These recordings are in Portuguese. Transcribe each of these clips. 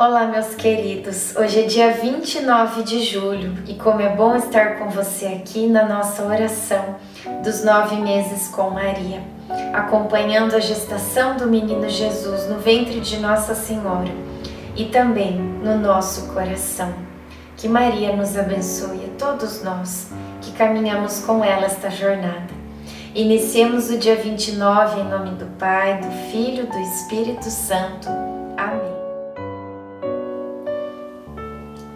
Olá, meus queridos. Hoje é dia 29 de julho e como é bom estar com você aqui na nossa oração dos nove meses com Maria, acompanhando a gestação do menino Jesus no ventre de Nossa Senhora e também no nosso coração. Que Maria nos abençoe a todos nós que caminhamos com ela esta jornada. Iniciemos o dia 29 em nome do Pai, do Filho, do Espírito Santo. Amém.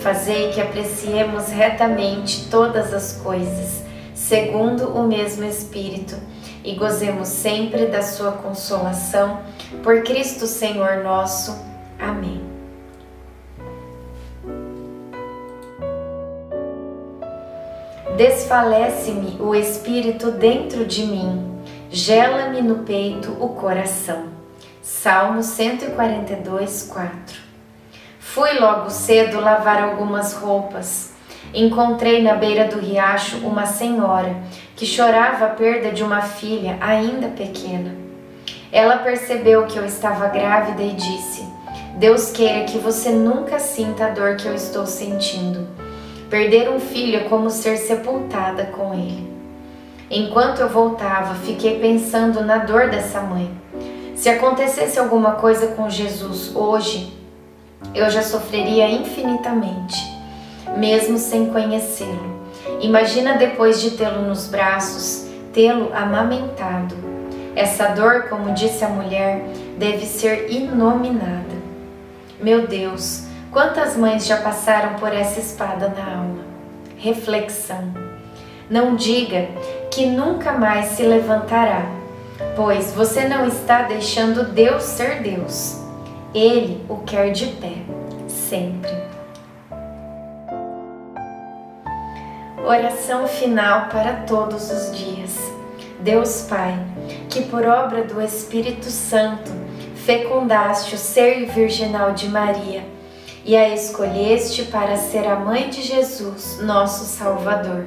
fazei que apreciemos retamente todas as coisas, segundo o mesmo Espírito, e gozemos sempre da sua consolação. Por Cristo Senhor nosso. Amém. Desfalece-me o espírito dentro de mim, gela-me no peito o coração. Salmo 142, 4. Fui logo cedo lavar algumas roupas. Encontrei na beira do riacho uma senhora que chorava a perda de uma filha ainda pequena. Ela percebeu que eu estava grávida e disse: Deus queira que você nunca sinta a dor que eu estou sentindo. Perder um filho é como ser sepultada com ele. Enquanto eu voltava, fiquei pensando na dor dessa mãe. Se acontecesse alguma coisa com Jesus hoje, eu já sofreria infinitamente, mesmo sem conhecê-lo. Imagina depois de tê-lo nos braços, tê-lo amamentado. Essa dor, como disse a mulher, deve ser inominada. Meu Deus, Quantas mães já passaram por essa espada na alma? Reflexão. Não diga que nunca mais se levantará, pois você não está deixando Deus ser Deus. Ele o quer de pé, sempre. Oração final para todos os dias. Deus Pai, que por obra do Espírito Santo fecundaste o ser virginal de Maria e a escolheste para ser a mãe de Jesus, nosso Salvador.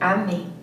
Amém.